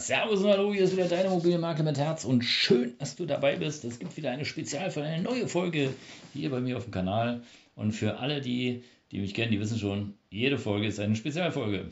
Servus und Hallo, hier ist wieder deine Immobilienmarke mit Herz und schön, dass du dabei bist. Es gibt wieder eine Spezialfolge, eine neue Folge hier bei mir auf dem Kanal. Und für alle, die, die mich kennen, die wissen schon, jede Folge ist eine Spezialfolge.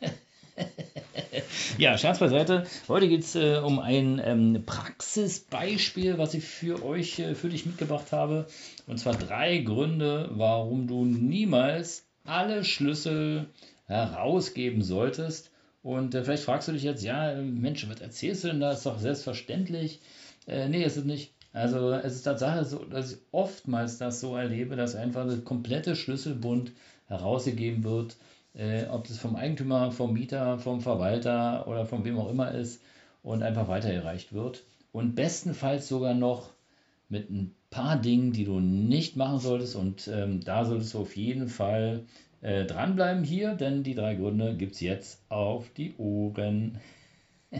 ja, Scherz beiseite. Heute geht es äh, um ein ähm, Praxisbeispiel, was ich für euch, äh, für dich mitgebracht habe. Und zwar drei Gründe, warum du niemals alle Schlüssel herausgeben solltest und äh, vielleicht fragst du dich jetzt, ja, Mensch, was erzählst du denn da? Ist doch selbstverständlich. Äh, nee, ist es nicht. Also es ist Tatsache so, dass ich oftmals das so erlebe, dass einfach der komplette Schlüsselbund herausgegeben wird, äh, ob das vom Eigentümer, vom Mieter, vom Verwalter oder von wem auch immer ist und einfach weitergereicht wird. Und bestenfalls sogar noch mit ein paar Dingen, die du nicht machen solltest. Und ähm, da solltest du auf jeden Fall äh, dranbleiben hier, denn die drei Gründe gibt es jetzt auf die Ohren.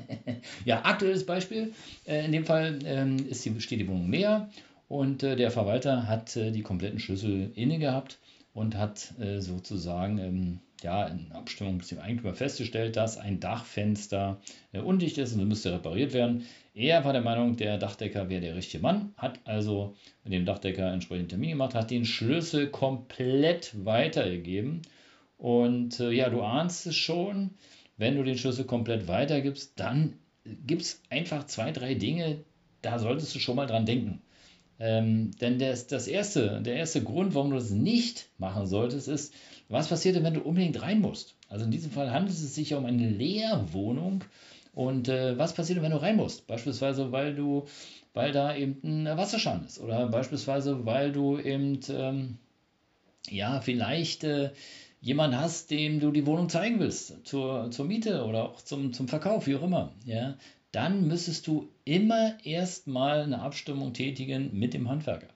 ja, aktuelles Beispiel. Äh, in dem Fall ähm, ist die, steht die Wohnung leer und äh, der Verwalter hat äh, die kompletten Schlüssel inne gehabt und hat äh, sozusagen ähm, ja, in Abstimmung mit dem Eigentümer festgestellt, dass ein Dachfenster äh, undicht ist und müsste repariert werden. Er war der Meinung, der Dachdecker wäre der richtige Mann, hat also mit dem Dachdecker entsprechend Termin gemacht, hat den Schlüssel komplett weitergegeben. Und äh, ja, du ahnst es schon, wenn du den Schlüssel komplett weitergibst, dann gibt es einfach zwei, drei Dinge, da solltest du schon mal dran denken. Ähm, denn das, das erste, der erste Grund, warum du das nicht machen solltest, ist, was passiert denn, wenn du unbedingt rein musst? Also in diesem Fall handelt es sich ja um eine Leerwohnung und äh, was passiert, wenn du rein musst? Beispielsweise, weil du, weil da eben ein Wasserschaden ist oder beispielsweise, weil du eben, ähm, ja, vielleicht äh, jemand hast, dem du die Wohnung zeigen willst, zur, zur Miete oder auch zum, zum Verkauf, wie auch immer, ja, dann müsstest du immer erstmal eine Abstimmung tätigen mit dem Handwerker.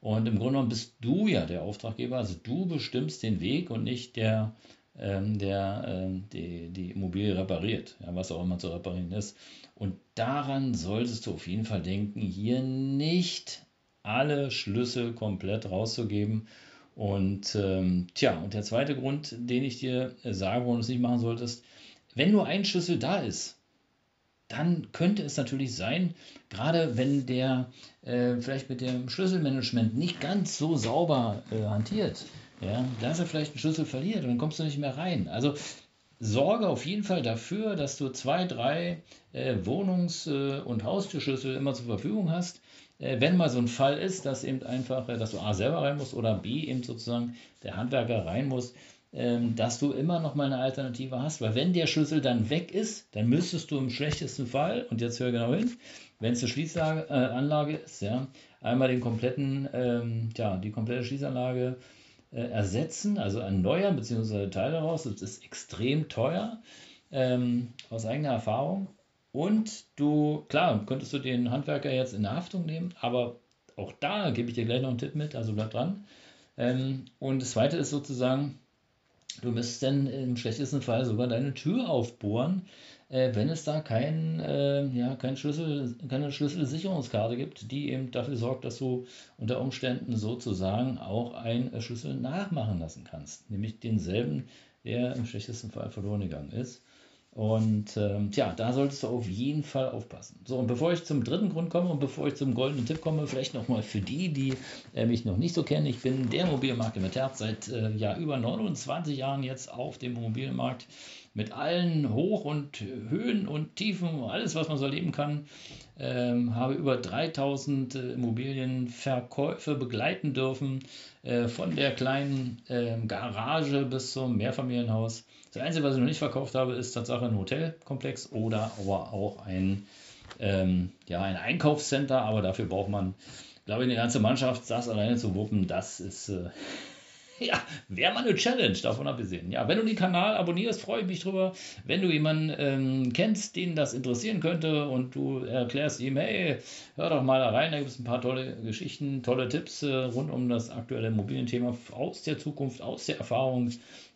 Und im Grunde genommen bist du ja der Auftraggeber, also du bestimmst den Weg und nicht der ähm, der ähm, die, die Immobilie repariert, ja, was auch immer zu reparieren ist. Und daran solltest du auf jeden Fall denken, hier nicht alle Schlüssel komplett rauszugeben. Und ähm, tja, und der zweite Grund, den ich dir sage, warum du es nicht machen solltest, wenn nur ein Schlüssel da ist, dann könnte es natürlich sein, gerade wenn der äh, vielleicht mit dem Schlüsselmanagement nicht ganz so sauber äh, hantiert, ja, dass er vielleicht einen Schlüssel verliert und dann kommst du nicht mehr rein. Also sorge auf jeden Fall dafür, dass du zwei, drei äh, Wohnungs- äh, und Haustürschlüssel immer zur Verfügung hast. Äh, wenn mal so ein Fall ist, dass eben einfach, äh, dass du A selber rein musst oder B eben sozusagen der Handwerker rein muss, ähm, dass du immer noch mal eine Alternative hast. Weil wenn der Schlüssel dann weg ist, dann müsstest du im schlechtesten Fall, und jetzt hör genau hin, wenn es eine Schließanlage äh, ist, ja, einmal den kompletten, ähm, ja, die komplette Schließanlage äh, ersetzen, also erneuern bzw. Teile daraus. Das ist extrem teuer ähm, aus eigener Erfahrung. Und du, klar, könntest du den Handwerker jetzt in der Haftung nehmen, aber auch da gebe ich dir gleich noch einen Tipp mit, also bleib dran. Ähm, und das zweite ist sozusagen, du müsstest dann im schlechtesten Fall sogar deine Tür aufbohren, äh, wenn es da kein, äh, ja, kein Schlüssel, keine Schlüsselsicherungskarte gibt, die eben dafür sorgt, dass du unter Umständen sozusagen auch einen Schlüssel nachmachen lassen kannst. Nämlich denselben, der im schlechtesten Fall verloren gegangen ist. Und ähm, tja, da solltest du auf jeden Fall aufpassen. So, und bevor ich zum dritten Grund komme und bevor ich zum goldenen Tipp komme, vielleicht nochmal für die, die äh, mich noch nicht so kennen. Ich bin der Immobilienmarkt mit Herz seit äh, ja, über 29 Jahren jetzt auf dem Immobilienmarkt mit allen Hoch- und Höhen und Tiefen, alles, was man so erleben kann. Ähm, habe über 3000 äh, Immobilienverkäufe begleiten dürfen, äh, von der kleinen äh, Garage bis zum Mehrfamilienhaus. Das Einzige, was ich noch nicht verkauft habe, ist tatsächlich ein Hotelkomplex oder aber auch ein, ähm, ja, ein Einkaufscenter, aber dafür braucht man, glaube ich, eine ganze Mannschaft, das alleine zu wuppen, das ist. Ja, wäre mal eine Challenge, davon abgesehen. Ja, wenn du den Kanal abonnierst, freue ich mich drüber. Wenn du jemanden ähm, kennst, den das interessieren könnte und du erklärst ihm, hey, hör doch mal da rein, da gibt es ein paar tolle Geschichten, tolle Tipps äh, rund um das aktuelle Immobilienthema aus der Zukunft, aus der Erfahrung,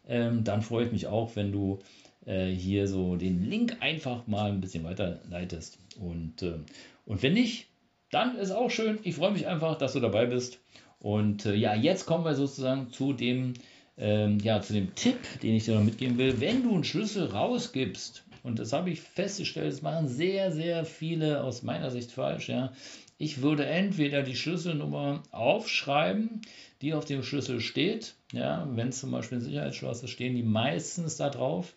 ähm, dann freue ich mich auch, wenn du äh, hier so den Link einfach mal ein bisschen weiterleitest. Und, äh, und wenn nicht, dann ist auch schön. Ich freue mich einfach, dass du dabei bist. Und äh, ja, jetzt kommen wir sozusagen zu dem, ähm, ja, zu dem Tipp, den ich dir noch mitgeben will. Wenn du einen Schlüssel rausgibst, und das habe ich festgestellt, das machen sehr, sehr viele aus meiner Sicht falsch, ja. Ich würde entweder die Schlüsselnummer aufschreiben, die auf dem Schlüssel steht. Ja, wenn es zum Beispiel ein Sicherheitsschloss ist, stehen die meistens da drauf,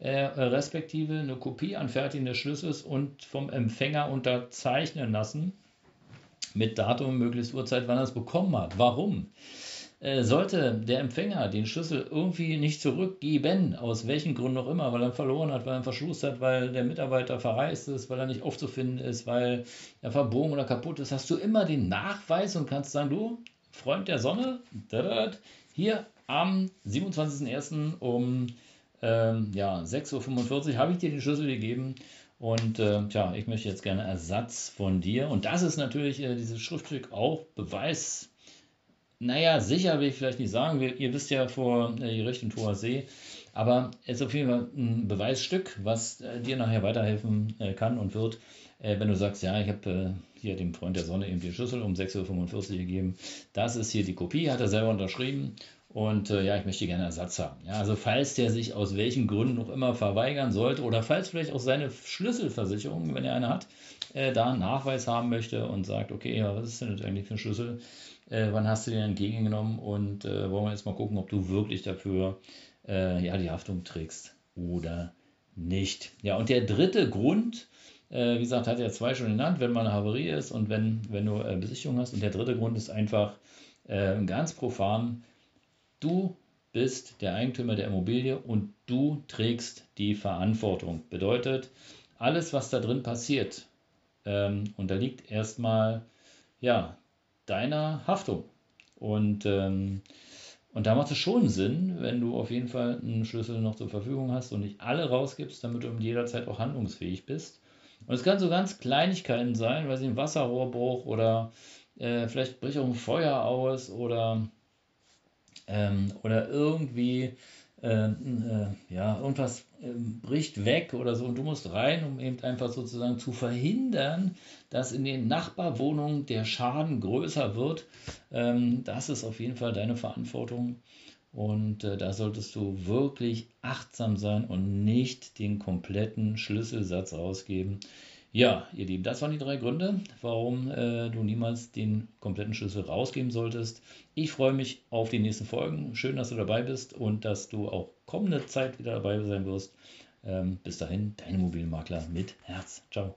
äh, respektive eine Kopie anfertigen des Schlüssels und vom Empfänger unterzeichnen lassen mit Datum, möglichst Uhrzeit, wann er es bekommen hat. Warum? Äh, sollte der Empfänger den Schlüssel irgendwie nicht zurückgeben, aus welchen Gründen auch immer, weil er verloren hat, weil er Verschluss hat, weil der Mitarbeiter verreist ist, weil er nicht aufzufinden ist, weil er verbogen oder kaputt ist, hast du immer den Nachweis und kannst sagen, du, Freund der Sonne, hier am 27.01. um ähm, ja, 6.45 Uhr habe ich dir den Schlüssel gegeben und äh, tja, ich möchte jetzt gerne Ersatz von dir. Und das ist natürlich äh, dieses Schriftstück auch Beweis. Naja, sicher will ich vielleicht nicht sagen. Wir, ihr wisst ja vor äh, Gericht und Hoher See. Aber es ist auf jeden Fall ein Beweisstück, was äh, dir nachher weiterhelfen äh, kann und wird, äh, wenn du sagst, ja, ich habe hier dem Freund der Sonne eben die Schlüssel um 6.45 Uhr gegeben. Das ist hier die Kopie, hat er selber unterschrieben. Und äh, ja, ich möchte gerne Ersatz haben. Ja, also falls der sich aus welchen Gründen noch immer verweigern sollte oder falls vielleicht auch seine Schlüsselversicherung, wenn er eine hat, äh, da einen Nachweis haben möchte und sagt, okay, ja, was ist denn das eigentlich für ein Schlüssel? Äh, wann hast du den entgegengenommen? Und äh, wollen wir jetzt mal gucken, ob du wirklich dafür äh, ja, die Haftung trägst oder nicht. Ja, und der dritte Grund, äh, wie gesagt, hat er zwei schon genannt, wenn mal eine Havarie ist und wenn, wenn du Besichtigung hast. Und der dritte Grund ist einfach ganz profan, Du bist der Eigentümer der Immobilie und du trägst die Verantwortung. Bedeutet, alles, was da drin passiert, ähm, unterliegt erstmal ja, deiner Haftung. Und, ähm, und da macht es schon Sinn, wenn du auf jeden Fall einen Schlüssel noch zur Verfügung hast und nicht alle rausgibst, damit du jederzeit auch handlungsfähig bist. Und es kann so ganz Kleinigkeiten sein, weil sie ein Wasserrohrbruch oder äh, vielleicht bricht auch ein Feuer aus oder ähm, oder irgendwie äh, äh, ja, irgendwas äh, bricht weg oder so und du musst rein, um eben einfach sozusagen zu verhindern, dass in den Nachbarwohnungen der Schaden größer wird. Ähm, das ist auf jeden Fall deine Verantwortung. Und äh, da solltest du wirklich achtsam sein und nicht den kompletten Schlüsselsatz rausgeben. Ja, ihr Lieben, das waren die drei Gründe, warum äh, du niemals den kompletten Schlüssel rausgeben solltest. Ich freue mich auf die nächsten Folgen. Schön, dass du dabei bist und dass du auch kommende Zeit wieder dabei sein wirst. Ähm, bis dahin, dein Immobilienmakler mit Herz. Ciao.